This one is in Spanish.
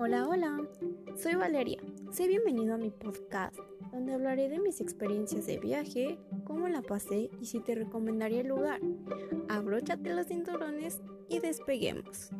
Hola, hola, soy Valeria. Sé bienvenido a mi podcast, donde hablaré de mis experiencias de viaje, cómo la pasé y si te recomendaría el lugar. Abróchate los cinturones y despeguemos.